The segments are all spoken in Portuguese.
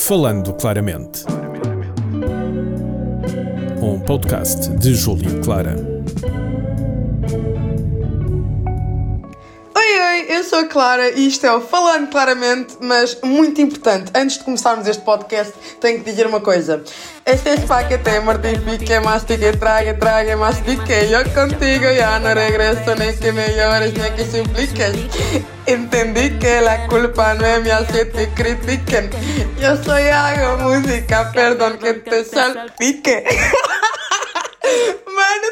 Falando Claramente. Um podcast de Júlio Clara. Oi, oi, eu sou a Clara e isto é o Falando Claramente, mas muito importante, antes de começarmos este podcast, tenho que dizer uma coisa. Este es pa' que te mortifique, mastique, trague, trague, mastique. Yo contigo ya no regreso, ni que me llores, ni que supliques. Entendí que la culpa no es mía si te critiquen. Yo soy hago música, perdón que te salpique.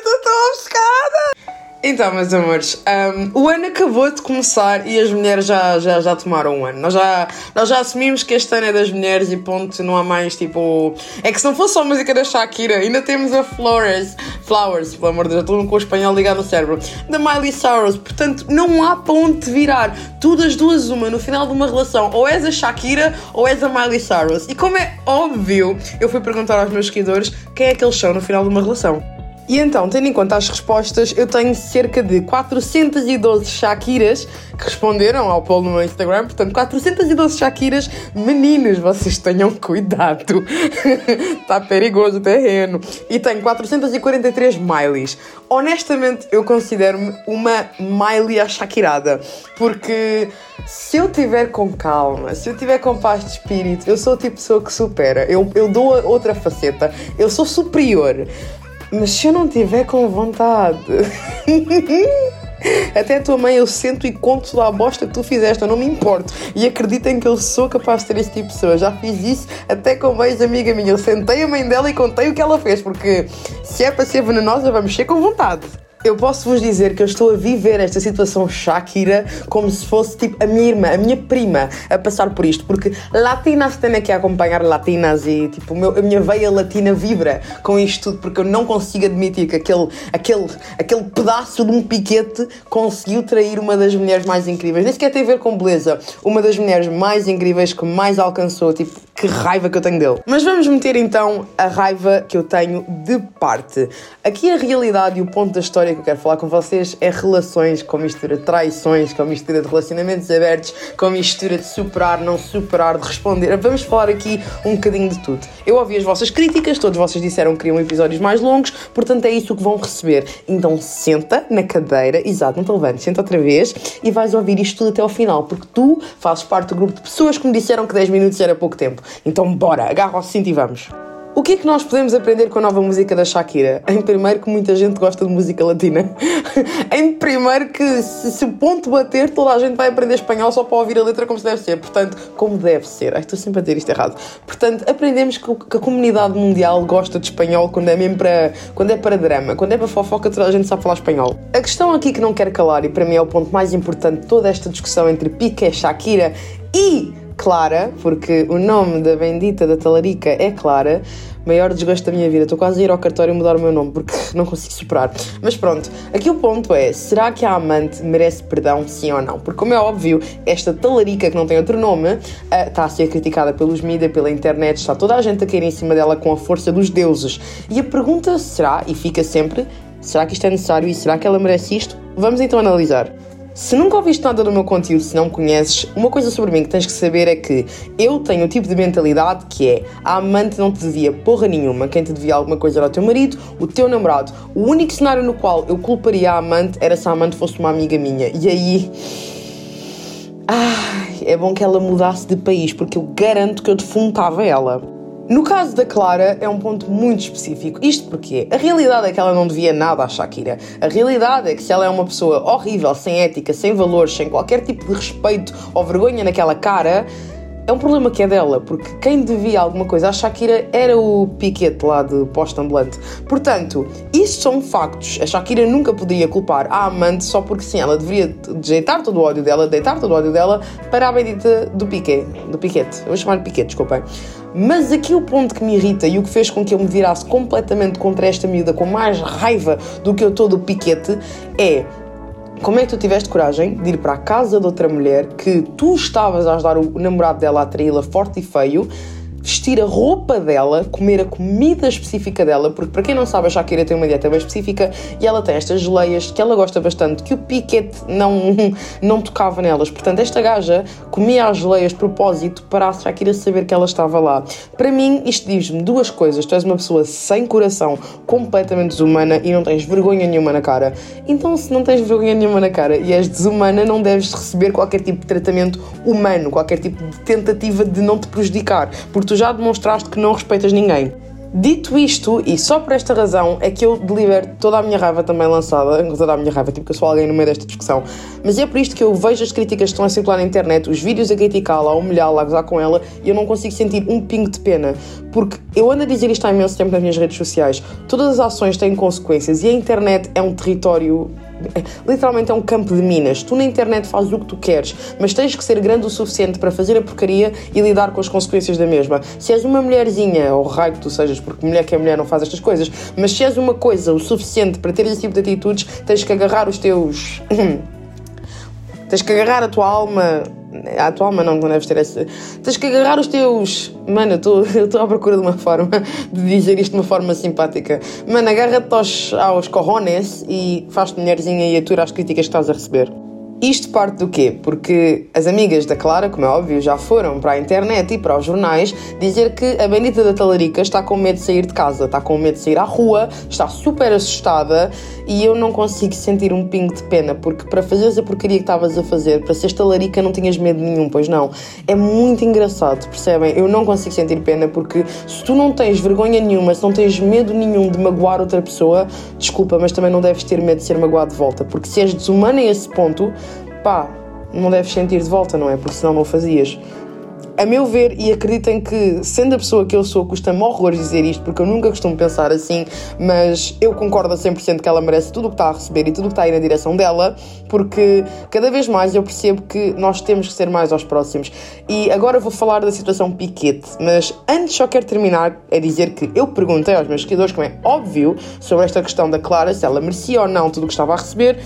Tô tão ofuscada! Então, meus amores, um, o ano acabou de começar e as mulheres já, já, já tomaram um ano. Nós já, nós já assumimos que este ano é das mulheres e ponto, não há mais tipo. É que se não fosse só a música da Shakira, ainda temos a Flores, Flowers, pelo amor de Deus, estou com o espanhol ligado no cérebro, da Miley Cyrus. Portanto, não há para onde virar. Tu das duas, uma, no final de uma relação, ou és a Shakira ou és a Miley Cyrus. E como é óbvio, eu fui perguntar aos meus seguidores quem é que eles são no final de uma relação. E então, tendo em conta as respostas, eu tenho cerca de 412 Shakiras que responderam ao poll no meu Instagram. Portanto, 412 Shakiras, meninos, vocês tenham cuidado. Está perigoso o terreno. E tenho 443 Mileys. Honestamente, eu considero-me uma Miley achakirada. Porque se eu tiver com calma, se eu tiver com paz de espírito, eu sou o tipo de pessoa que supera. Eu, eu dou outra faceta. Eu sou superior. Mas se eu não tiver com vontade. Até a tua mãe eu sento e conto da bosta que tu fizeste, eu não me importo. E acreditem que eu sou capaz de ter esse tipo de pessoa. Já fiz isso até com uma ex-amiga minha. Eu sentei a mãe dela e contei o que ela fez, porque se é para ser venenosa, vamos ser com vontade. Eu posso vos dizer que eu estou a viver esta situação Shakira como se fosse tipo a minha irmã, a minha prima a passar por isto, porque latinas têm que acompanhar latinas e tipo meu, a minha veia latina vibra com isto tudo, porque eu não consigo admitir que aquele, aquele, aquele pedaço de um piquete conseguiu trair uma das mulheres mais incríveis. Nem sequer tem a ver com beleza, uma das mulheres mais incríveis que mais alcançou, tipo, que raiva que eu tenho dele. Mas vamos meter então a raiva que eu tenho de parte. Aqui a realidade e o ponto da história que eu quero falar com vocês é relações com mistura de traições, com mistura de relacionamentos abertos, com mistura de superar, não superar, de responder. Vamos falar aqui um bocadinho de tudo. Eu ouvi as vossas críticas, todos vocês disseram que queriam episódios mais longos, portanto é isso que vão receber. Então senta na cadeira, exato, não te levantes, senta outra vez e vais ouvir isto tudo até ao final, porque tu fazes parte do grupo de pessoas que me disseram que 10 minutos era pouco tempo. Então bora, agarra o cinto e vamos. O que é que nós podemos aprender com a nova música da Shakira? Em primeiro que muita gente gosta de música latina. em primeiro que se, se, o ponto bater, toda a gente vai aprender espanhol só para ouvir a letra como se deve ser. Portanto, como deve ser. Ai, estou sempre a dizer isto errado. Portanto, aprendemos que, que, a comunidade mundial gosta de espanhol quando é mesmo para, quando é para drama. Quando é para fofoca, toda a gente sabe falar espanhol. A questão aqui que não quero calar, e para mim é o ponto mais importante de toda esta discussão entre Piqué Shakira e Clara, porque o nome da bendita da talarica é Clara, maior desgosto da minha vida. Estou quase a ir ao cartório mudar o meu nome porque não consigo superar. Mas pronto, aqui o ponto é: será que a amante merece perdão, sim ou não? Porque, como é óbvio, esta talarica que não tem outro nome uh, está a ser criticada pelos mídias, pela internet, está toda a gente a cair em cima dela com a força dos deuses. E a pergunta será, e fica sempre: será que isto é necessário e será que ela merece isto? Vamos então analisar. Se nunca ouviste nada do meu conteúdo, se não conheces, uma coisa sobre mim que tens que saber é que eu tenho o tipo de mentalidade que é a amante não te devia porra nenhuma, quem te devia alguma coisa era o teu marido, o teu namorado. O único cenário no qual eu culparia a amante era se a amante fosse uma amiga minha. E aí. É bom que ela mudasse de país, porque eu garanto que eu defuntava ela. No caso da Clara, é um ponto muito específico. Isto porque a realidade é que ela não devia nada à Shakira. A realidade é que se ela é uma pessoa horrível, sem ética, sem valores, sem qualquer tipo de respeito ou vergonha naquela cara, é um problema que é dela, porque quem devia alguma coisa à Shakira era o Piquet lá de posto ambulante. Portanto, isso são factos. A Shakira nunca podia culpar a amante só porque sim, ela deveria deitar todo o ódio dela, deitar todo o ódio dela para a bendita do Piquet. Do Piquet. Eu vou chamar de Piquet, desculpem. Mas aqui o ponto que me irrita e o que fez com que eu me virasse completamente contra esta miúda com mais raiva do que eu estou do Piquete é como é que tu tiveste coragem de ir para a casa de outra mulher que tu estavas a ajudar o namorado dela a traí-la forte e feio vestir a roupa dela, comer a comida específica dela, porque para quem não sabe, a Shakira tem uma dieta bem específica e ela tem estas geleias que ela gosta bastante, que o Piquet não, não tocava nelas. Portanto, esta gaja comia as geleias de propósito para a Shakira saber que ela estava lá. Para mim, isto diz-me duas coisas. Tu és uma pessoa sem coração, completamente desumana e não tens vergonha nenhuma na cara. Então, se não tens vergonha nenhuma na cara e és desumana, não deves receber qualquer tipo de tratamento humano, qualquer tipo de tentativa de não te prejudicar, porque tu já demonstraste que não respeitas ninguém. Dito isto, e só por esta razão, é que eu delibero toda a minha raiva também lançada, toda a minha raiva, tipo que eu sou alguém no meio desta discussão, mas é por isto que eu vejo as críticas que estão a circular na internet, os vídeos a criticá-la, a humilhá-la, a gozar com ela, e eu não consigo sentir um pingo de pena, porque eu ando a dizer isto há imenso tempo nas minhas redes sociais, todas as ações têm consequências e a internet é um território literalmente é um campo de minas. Tu na internet fazes o que tu queres, mas tens que ser grande o suficiente para fazer a porcaria e lidar com as consequências da mesma. Se és uma mulherzinha, ou raio que tu sejas, porque mulher que é mulher não faz estas coisas, mas se és uma coisa o suficiente para ter esse tipo de atitudes, tens que agarrar os teus. tens que agarrar a tua alma a tua alma não, não deves ter essa. Tens que agarrar os teus. Mano, eu estou à procura de uma forma de dizer isto de uma forma simpática. Mano, agarra-te aos, aos corrones e faz-te mulherzinha e atura as críticas que estás a receber. Isto parte do quê? Porque as amigas da Clara, como é óbvio, já foram para a internet e para os jornais dizer que a Benita da Talarica está com medo de sair de casa, está com medo de sair à rua, está super assustada e eu não consigo sentir um pingo de pena, porque para fazeres a porcaria que estavas a fazer, para seres talarica, não tinhas medo nenhum, pois não. É muito engraçado, percebem? Eu não consigo sentir pena porque se tu não tens vergonha nenhuma, se não tens medo nenhum de magoar outra pessoa, desculpa, mas também não deves ter medo de ser magoado de volta, porque se és desumano a esse ponto pá, não deves sentir de volta, não é? Porque senão não o fazias. A meu ver, e acreditem que, sendo a pessoa que eu sou, custa-me horrores dizer isto, porque eu nunca costumo pensar assim, mas eu concordo a 100% que ela merece tudo o que está a receber e tudo o que está aí na direção dela, porque cada vez mais eu percebo que nós temos que ser mais aos próximos. E agora vou falar da situação Piquete, mas antes só quero terminar a dizer que eu perguntei aos meus seguidores, como é óbvio, sobre esta questão da Clara, se ela merecia ou não tudo o que estava a receber,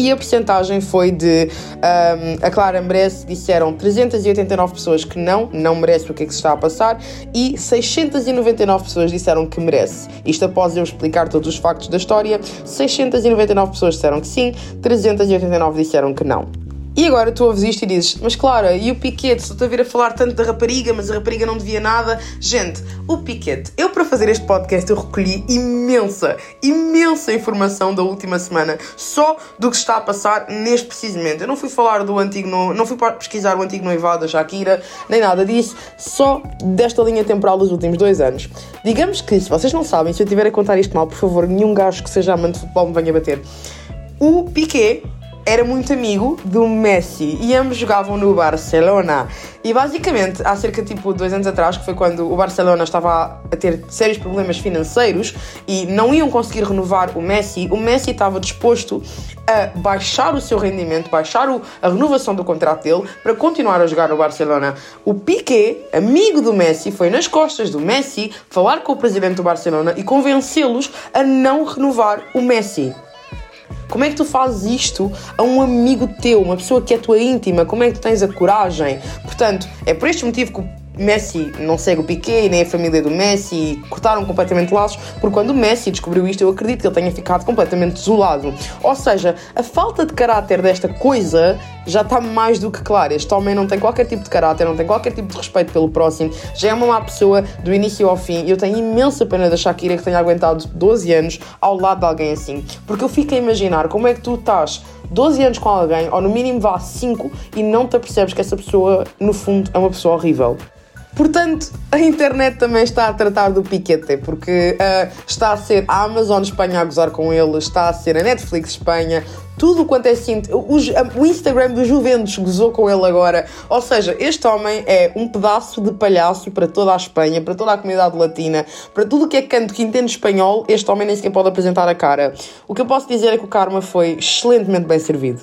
e a porcentagem foi de um, a Clara merece, disseram 389 pessoas que não, não merece o que é que se está a passar, e 699 pessoas disseram que merece. Isto após eu explicar todos os factos da história, 699 pessoas disseram que sim, 389 disseram que não. E agora tu ouves isto e dizes, mas Clara, e o Piquete? Estou a vir a falar tanto da rapariga, mas a rapariga não devia nada. Gente, o Piquete, eu para fazer este podcast eu recolhi imensa, imensa informação da última semana, só do que está a passar neste precisamente. Eu não fui falar do antigo, não fui pesquisar o antigo noivado da Shakira, nem nada disso, só desta linha temporal dos últimos dois anos. Digamos que, se vocês não sabem, se eu estiver a contar isto mal, por favor, nenhum gajo que seja amante de futebol me venha bater. O Piquet era muito amigo do Messi e ambos jogavam no Barcelona. E basicamente, há cerca de tipo dois anos atrás, que foi quando o Barcelona estava a ter sérios problemas financeiros e não iam conseguir renovar o Messi, o Messi estava disposto a baixar o seu rendimento, baixar o, a renovação do contrato dele para continuar a jogar no Barcelona. O Piqué, amigo do Messi, foi nas costas do Messi falar com o presidente do Barcelona e convencê-los a não renovar o Messi. Como é que tu fazes isto a um amigo teu, uma pessoa que é tua íntima? Como é que tu tens a coragem? Portanto, é por este motivo que o Messi não segue o Piquet, nem a família do Messi, cortaram completamente laços, porque quando o Messi descobriu isto, eu acredito que ele tenha ficado completamente desolado. Ou seja, a falta de caráter desta coisa já está mais do que clara. Este homem não tem qualquer tipo de caráter, não tem qualquer tipo de respeito pelo próximo, já é uma má pessoa do início ao fim. Eu tenho imensa pena da Shakira que tenha aguentado 12 anos ao lado de alguém assim. Porque eu fico a imaginar como é que tu estás 12 anos com alguém, ou no mínimo vá 5, e não te apercebes que essa pessoa, no fundo, é uma pessoa horrível. Portanto, a internet também está a tratar do Piquete, porque uh, está a ser a Amazon Espanha a gozar com ele, está a ser a Netflix Espanha, tudo quanto é assim. O, o Instagram do Juventus gozou com ele agora. Ou seja, este homem é um pedaço de palhaço para toda a Espanha, para toda a comunidade latina, para tudo que é canto que entende espanhol, este homem nem sequer pode apresentar a cara. O que eu posso dizer é que o Karma foi excelentemente bem servido.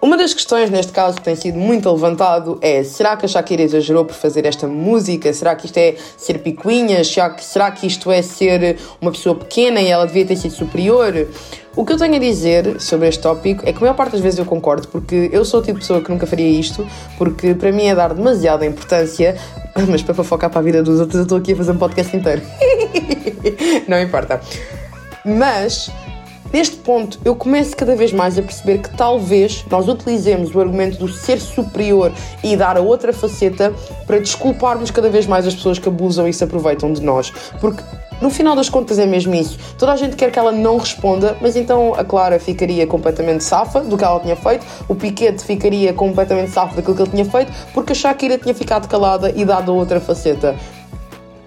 Uma das questões neste caso que tem sido muito levantado é: será que a Shakira exagerou por fazer esta música? Será que isto é ser picuinhas? Será que isto é ser uma pessoa pequena e ela devia ter sido superior? O que eu tenho a dizer sobre este tópico é que a maior parte das vezes eu concordo, porque eu sou o tipo de pessoa que nunca faria isto, porque para mim é dar demasiada importância Mas para focar para a vida dos outros, eu estou aqui a fazer um podcast inteiro. não importa. Mas Neste ponto, eu começo cada vez mais a perceber que talvez nós utilizemos o argumento do ser superior e dar a outra faceta para desculparmos cada vez mais as pessoas que abusam e se aproveitam de nós. Porque no final das contas é mesmo isso. Toda a gente quer que ela não responda, mas então a Clara ficaria completamente safa do que ela tinha feito, o Piquete ficaria completamente safa daquilo que ele tinha feito, porque a Shakira tinha ficado calada e dado a outra faceta.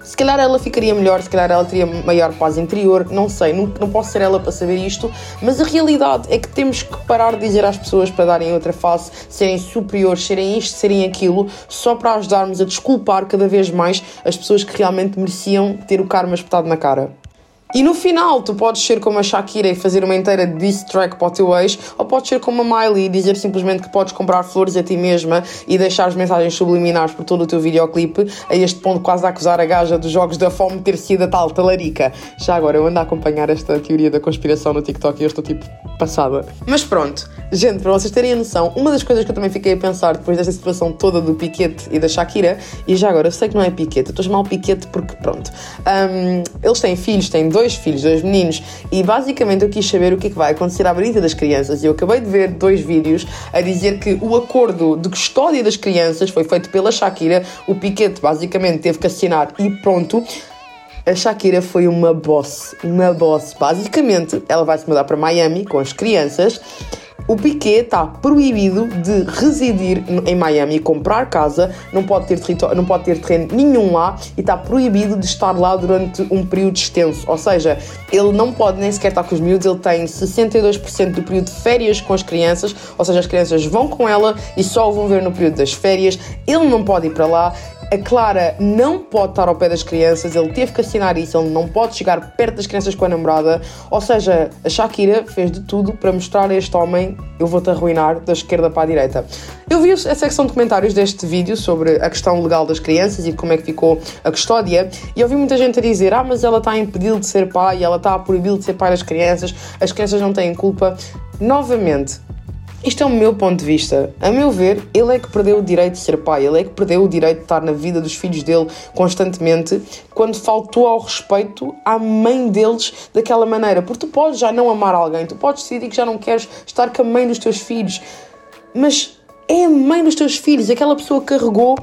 Se calhar ela ficaria melhor, se calhar ela teria maior paz interior, não sei, não, não posso ser ela para saber isto, mas a realidade é que temos que parar de dizer às pessoas para darem outra face, serem superiores, serem isto, serem aquilo, só para ajudarmos a desculpar cada vez mais as pessoas que realmente mereciam ter o karma espetado na cara. E no final, tu podes ser como a Shakira e fazer uma inteira diss track para o teu ex, ou podes ser como a Miley e dizer simplesmente que podes comprar flores a ti mesma e deixar as mensagens subliminares por todo o teu videoclipe, a este ponto quase a acusar a gaja dos jogos da fome ter sido a tal talarica. Já agora, eu ando a acompanhar esta teoria da conspiração no TikTok e eu estou tipo passada. Mas pronto, gente, para vocês terem a noção, uma das coisas que eu também fiquei a pensar depois desta situação toda do Piquete e da Shakira, e já agora, eu sei que não é Piquete, eu estou a chamar o Piquete porque pronto, um, eles têm filhos, têm dois dois filhos, dois meninos, e basicamente eu quis saber o que é que vai acontecer à brita das crianças. E eu acabei de ver dois vídeos a dizer que o acordo de custódia das crianças foi feito pela Shakira, o Piquete basicamente teve que assinar e pronto. A Shakira foi uma boss, uma boss. Basicamente, ela vai se mudar para Miami com as crianças o Piquet está proibido de residir em Miami, comprar casa, não pode ter, não pode ter terreno nenhum lá e está proibido de estar lá durante um período extenso. Ou seja, ele não pode nem sequer estar com os miúdos, ele tem 62% do período de férias com as crianças, ou seja, as crianças vão com ela e só o vão ver no período das férias. Ele não pode ir para lá a Clara não pode estar ao pé das crianças, ele teve que assinar isso, ele não pode chegar perto das crianças com a namorada. Ou seja, a Shakira fez de tudo para mostrar a este homem: eu vou-te arruinar da esquerda para a direita. Eu vi a secção de comentários deste vídeo sobre a questão legal das crianças e como é que ficou a custódia, e ouvi muita gente a dizer: ah, mas ela está impedido de ser pai, ela está proibido de ser pai das crianças, as crianças não têm culpa. Novamente, isto é o meu ponto de vista. A meu ver, ele é que perdeu o direito de ser pai, ele é que perdeu o direito de estar na vida dos filhos dele constantemente quando faltou ao respeito à mãe deles daquela maneira. Porque tu podes já não amar alguém, tu podes decidir que já não queres estar com a mãe dos teus filhos, mas é a mãe dos teus filhos, aquela pessoa que carregou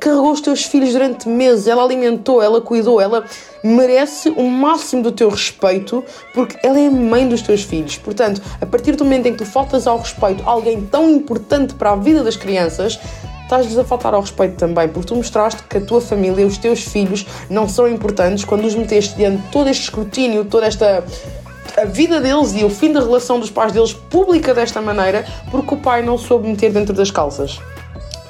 carregou os teus filhos durante meses, ela alimentou, ela cuidou, ela merece o máximo do teu respeito porque ela é a mãe dos teus filhos. Portanto, a partir do momento em que tu faltas ao respeito a alguém tão importante para a vida das crianças, estás-lhes a faltar ao respeito também, porque tu mostraste que a tua família, os teus filhos, não são importantes quando os meteste diante de todo este escrutínio, toda esta a vida deles e o fim da relação dos pais deles pública desta maneira, porque o pai não soube meter dentro das calças.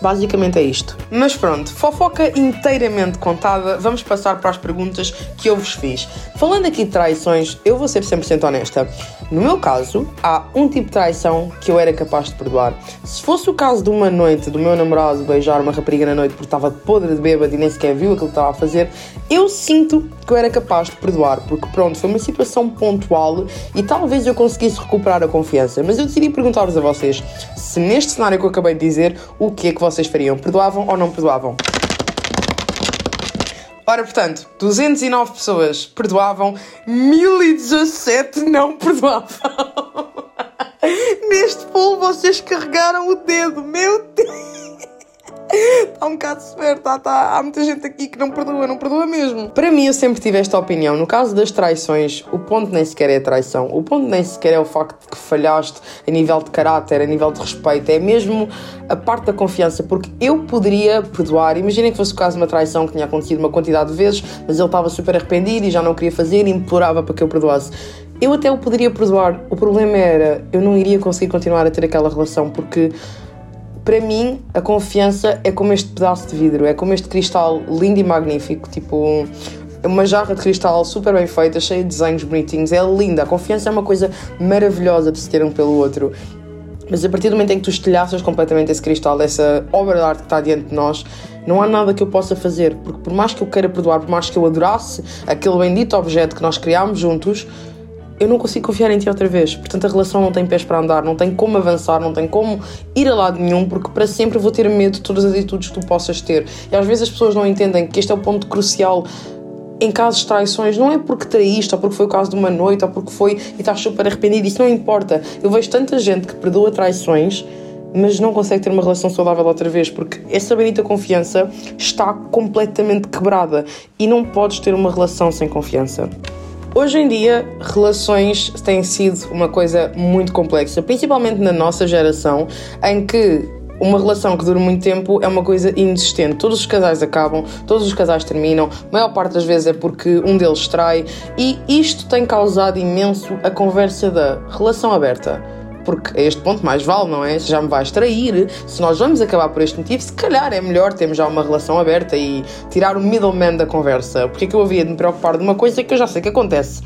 Basicamente é isto. Mas pronto, fofoca inteiramente contada, vamos passar para as perguntas que eu vos fiz. Falando aqui de traições, eu vou ser 100% honesta. No meu caso, há um tipo de traição que eu era capaz de perdoar. Se fosse o caso de uma noite do meu namorado beijar uma rapariga na noite porque estava podre de bêbado e nem sequer viu aquilo que estava a fazer, eu sinto que eu era capaz de perdoar, porque pronto, foi uma situação pontual e talvez eu conseguisse recuperar a confiança. Mas eu decidi perguntar-vos a vocês se neste cenário que eu acabei de dizer, o que é que vocês fariam? Perdoavam ou não perdoavam? Ora, portanto, 209 pessoas perdoavam, 1017 não perdoavam. Neste pulo vocês carregaram o dedo, meu Deus! Está um bocado severo, tá, tá. há muita gente aqui que não perdoa, não perdoa mesmo. Para mim, eu sempre tive esta opinião. No caso das traições, o ponto nem sequer é a traição. O ponto nem sequer é o facto de que falhaste a nível de caráter, a nível de respeito. É mesmo a parte da confiança, porque eu poderia perdoar. Imaginem que fosse o caso de uma traição que tinha acontecido uma quantidade de vezes, mas ele estava super arrependido e já não queria fazer e implorava para que eu perdoasse. Eu até o poderia perdoar. O problema era, eu não iria conseguir continuar a ter aquela relação, porque para mim, a confiança é como este pedaço de vidro, é como este cristal lindo e magnífico, tipo uma jarra de cristal super bem feita, cheia de desenhos bonitinhos, é linda. A confiança é uma coisa maravilhosa de se ter um pelo outro. Mas a partir do momento em que tu estilhaças completamente esse cristal, essa obra de arte que está diante de nós, não há nada que eu possa fazer. Porque por mais que eu queira perdoar, por mais que eu adorasse aquele bendito objeto que nós criámos juntos, eu não consigo confiar em ti outra vez. Portanto, a relação não tem pés para andar, não tem como avançar, não tem como ir a lado nenhum, porque para sempre vou ter medo de todas as atitudes que tu possas ter. E às vezes as pessoas não entendem que este é o ponto crucial em casos de traições, não é porque traíste, ou porque foi o caso de uma noite, ou porque foi e estás super arrependido, isso não importa. Eu vejo tanta gente que perdoa traições, mas não consegue ter uma relação saudável outra vez, porque essa bendita confiança está completamente quebrada e não podes ter uma relação sem confiança. Hoje em dia, relações têm sido uma coisa muito complexa, principalmente na nossa geração, em que uma relação que dura muito tempo é uma coisa inexistente. Todos os casais acabam, todos os casais terminam, a maior parte das vezes é porque um deles trai, e isto tem causado imenso a conversa da relação aberta porque a este ponto mais vale, não é? Se já me vais trair, se nós vamos acabar por este motivo, se calhar é melhor termos já uma relação aberta e tirar o middleman da conversa. Porque é que eu havia de me preocupar de uma coisa que eu já sei que acontece?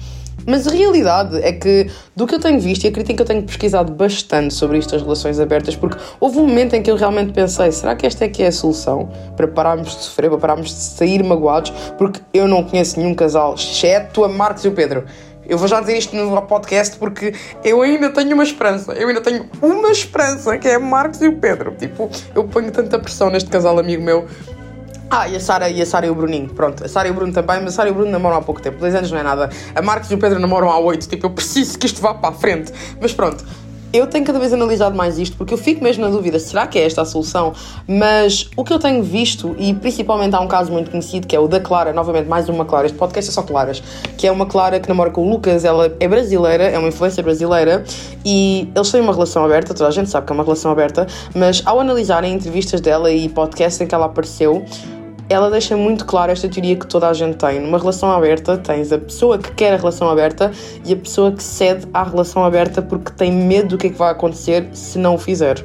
Mas a realidade é que, do que eu tenho visto, e acredito que eu tenho pesquisado bastante sobre isto, as relações abertas, porque houve um momento em que eu realmente pensei: será que esta é que é a solução para pararmos de sofrer, para pararmos de sair magoados? Porque eu não conheço nenhum casal, exceto a Marcos e o Pedro, eu vou já dizer isto no podcast porque eu ainda tenho uma esperança. Eu ainda tenho uma esperança, que é Marcos e o Pedro. Tipo, eu ponho tanta pressão neste casal amigo meu. Ah, e a Sara e a Sara e o Bruninho. Pronto, a Sara e o Bruno também, mas a Sara e o Bruno namoram há pouco tempo. Dois anos não é nada. A Marcos e o Pedro namoram há oito. Tipo, eu preciso que isto vá para a frente. Mas pronto, eu tenho cada vez analisado mais isto porque eu fico mesmo na dúvida, será que é esta a solução? Mas o que eu tenho visto, e principalmente há um caso muito conhecido que é o da Clara, novamente mais uma Clara, este podcast é só Claras, que é uma Clara que namora com o Lucas, ela é brasileira, é uma influência brasileira e eles têm uma relação aberta, toda a gente sabe que é uma relação aberta, mas ao analisarem entrevistas dela e podcasts em que ela apareceu, ela deixa muito claro esta teoria que toda a gente tem. Numa relação aberta, tens a pessoa que quer a relação aberta e a pessoa que cede à relação aberta porque tem medo do que é que vai acontecer se não o fizer.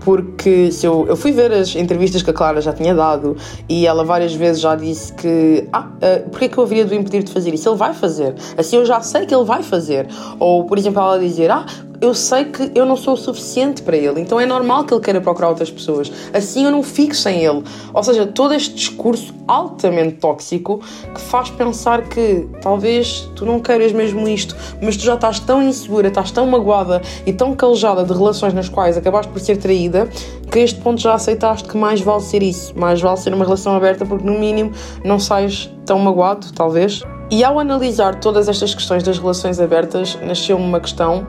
Porque se eu, eu fui ver as entrevistas que a Clara já tinha dado e ela várias vezes já disse que ah, uh, porque é que eu haveria de o impedir de fazer isso? Ele vai fazer. Assim eu já sei que ele vai fazer. Ou, por exemplo, ela dizer ah, eu sei que eu não sou o suficiente para ele, então é normal que ele queira procurar outras pessoas. Assim eu não fico sem ele. Ou seja, todo este discurso altamente tóxico que faz pensar que talvez tu não queiras mesmo isto, mas tu já estás tão insegura, estás tão magoada e tão calejada de relações nas quais acabaste por ser traída que a este ponto já aceitaste que mais vale ser isso, mais vale ser uma relação aberta porque no mínimo não sais tão magoado, talvez. E ao analisar todas estas questões das relações abertas, nasceu-me uma questão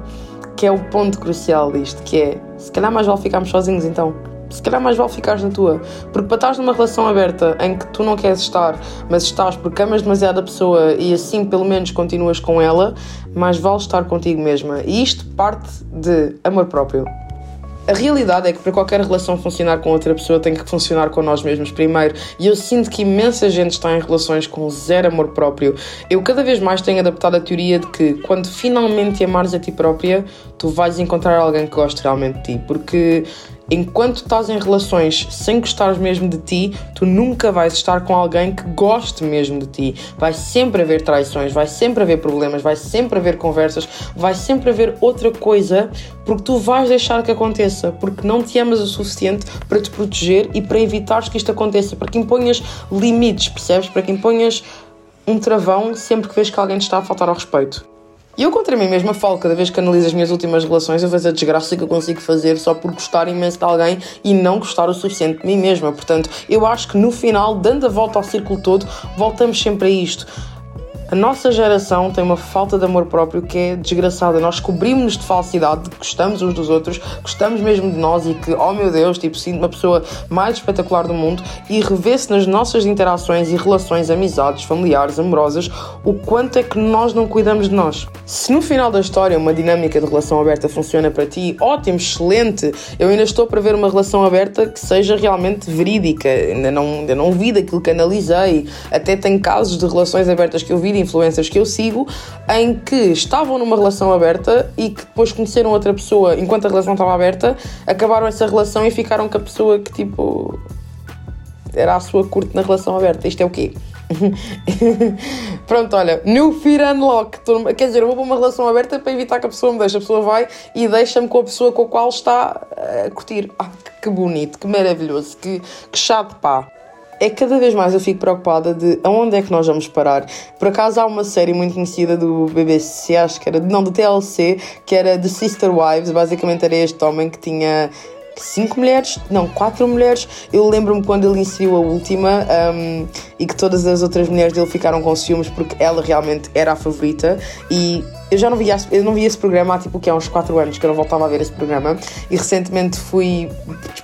que é o ponto crucial disto, que é se calhar mais vale ficarmos sozinhos então. Se calhar mais vale ficares na tua. Porque para estar numa relação aberta em que tu não queres estar, mas estás porque amas demasiado a pessoa e assim pelo menos continuas com ela, mais vale estar contigo mesma. E isto parte de amor próprio. A realidade é que para qualquer relação funcionar com outra pessoa tem que funcionar com nós mesmos primeiro. E eu sinto que imensa gente está em relações com zero amor próprio. Eu cada vez mais tenho adaptado a teoria de que quando finalmente amares a ti própria, tu vais encontrar alguém que goste realmente de ti. Porque enquanto estás em relações sem gostares mesmo de ti, tu nunca vais estar com alguém que goste mesmo de ti. Vai sempre haver traições, vai sempre haver problemas, vai sempre haver conversas, vai sempre haver outra coisa, porque tu vais deixar que aconteça, porque não te amas o suficiente para te proteger e para evitares que isto aconteça, para que imponhas limites, percebes? Para que imponhas um travão sempre que vês que alguém te está a faltar ao respeito. E eu contra mim mesma falo, cada vez que analiso as minhas últimas relações, eu vejo a desgraça que eu consigo fazer só por gostar imenso de alguém e não gostar o suficiente de mim mesma. Portanto, eu acho que no final, dando a volta ao círculo todo, voltamos sempre a isto. A nossa geração tem uma falta de amor próprio que é desgraçada. Nós cobrimos-nos de falsidade, de que gostamos uns dos outros, gostamos mesmo de nós e que, oh meu Deus, tipo, sinto uma pessoa mais espetacular do mundo e revê-se nas nossas interações e relações, amizades, familiares, amorosas, o quanto é que nós não cuidamos de nós. Se no final da história uma dinâmica de relação aberta funciona para ti, ótimo, excelente. Eu ainda estou para ver uma relação aberta que seja realmente verídica. Ainda não, ainda não vi daquilo que analisei. Até tem casos de relações abertas que eu vi influencers que eu sigo em que estavam numa relação aberta e que depois conheceram outra pessoa enquanto a relação estava aberta, acabaram essa relação e ficaram com a pessoa que tipo era a sua curte na relação aberta. Isto é o quê? Pronto, olha, new fear unlock. Quer dizer, eu vou para uma relação aberta para evitar que a pessoa me deixe. A pessoa vai e deixa-me com a pessoa com a qual está a curtir. Ah, que bonito, que maravilhoso, que, que chato, pá. É que cada vez mais eu fico preocupada de aonde é que nós vamos parar. Por acaso há uma série muito conhecida do BBC, acho que era, não, do TLC, que era The Sister Wives, basicamente era este homem que tinha cinco mulheres, não, quatro mulheres. Eu lembro-me quando ele inseriu a última um, e que todas as outras mulheres dele ficaram com ciúmes porque ela realmente era a favorita. E eu já não via, eu não via esse programa há tipo que há uns 4 anos que eu não voltava a ver esse programa. E recentemente fui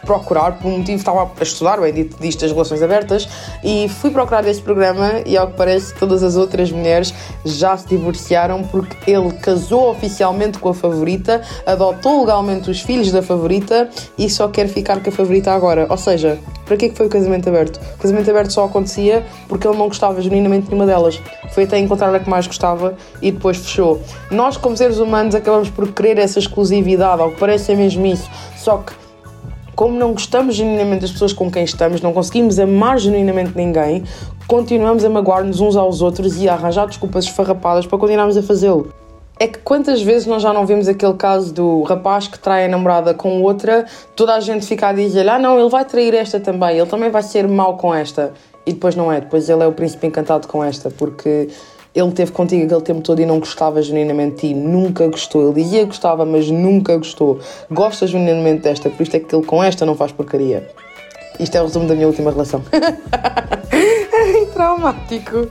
procurar por um motivo estava a estudar bem dito disto das relações abertas e fui procurar esse programa e ao que parece todas as outras mulheres já se divorciaram porque ele casou oficialmente com a favorita, adotou legalmente os filhos da favorita e só quer ficar com a favorita agora. Ou seja, para que é que foi o casamento aberto? O casamento aberto só acontecia porque ele não gostava genuinamente de nenhuma delas. Foi até encontrar a que mais gostava e depois fechou. Nós, como seres humanos, acabamos por querer essa exclusividade, ao que parece é mesmo isso. Só que, como não gostamos genuinamente das pessoas com quem estamos, não conseguimos amar genuinamente ninguém, continuamos a magoar-nos uns aos outros e a arranjar desculpas esfarrapadas para continuarmos a fazê-lo. É que quantas vezes nós já não vimos aquele caso do rapaz que trai a namorada com outra, toda a gente fica a dizer: ah, não, ele vai trair esta também, ele também vai ser mau com esta. E depois não é, depois ele é o príncipe encantado com esta, porque ele teve contigo aquele tempo todo e não gostava genuinamente de ti, nunca gostou. Ele dizia que gostava, mas nunca gostou. Gosta genuinamente desta, por isto é que ele com esta não faz porcaria. Isto é o resumo da minha última relação. Traumático.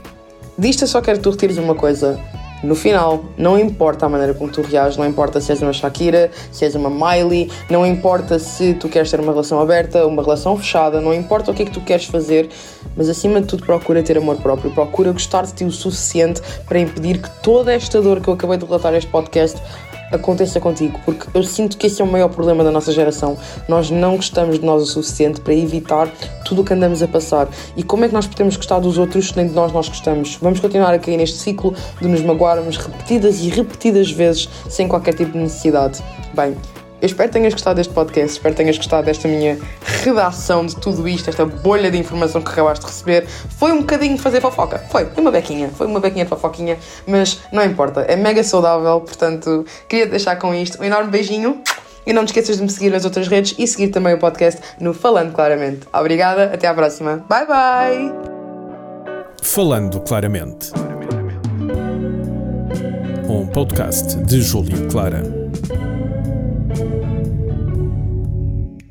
Disto eu só quero que tu retires uma coisa. No final, não importa a maneira como tu reages, não importa se és uma Shakira, se és uma Miley, não importa se tu queres ter uma relação aberta, uma relação fechada, não importa o que é que tu queres fazer, mas acima de tudo procura ter amor próprio, procura gostar de ti o suficiente para impedir que toda esta dor que eu acabei de relatar neste podcast aconteça contigo, porque eu sinto que esse é o maior problema da nossa geração. Nós não gostamos de nós o suficiente para evitar tudo o que andamos a passar. E como é que nós podemos gostar dos outros se nem de nós nós gostamos? Vamos continuar a cair neste ciclo de nos magoarmos repetidas e repetidas vezes sem qualquer tipo de necessidade. Bem, eu espero que tenhas gostado deste podcast, espero que tenhas gostado desta minha redação de tudo isto, esta bolha de informação que acabaste de receber. Foi um bocadinho fazer fofoca, foi, foi uma bequinha, foi uma bequinha de fofoquinha, mas não importa, é mega saudável, portanto, queria deixar com isto um enorme beijinho e não te esqueças de me seguir nas outras redes e seguir também o podcast no Falando Claramente. Obrigada, até à próxima. Bye bye! Falando Claramente. Um podcast de Júlio Clara.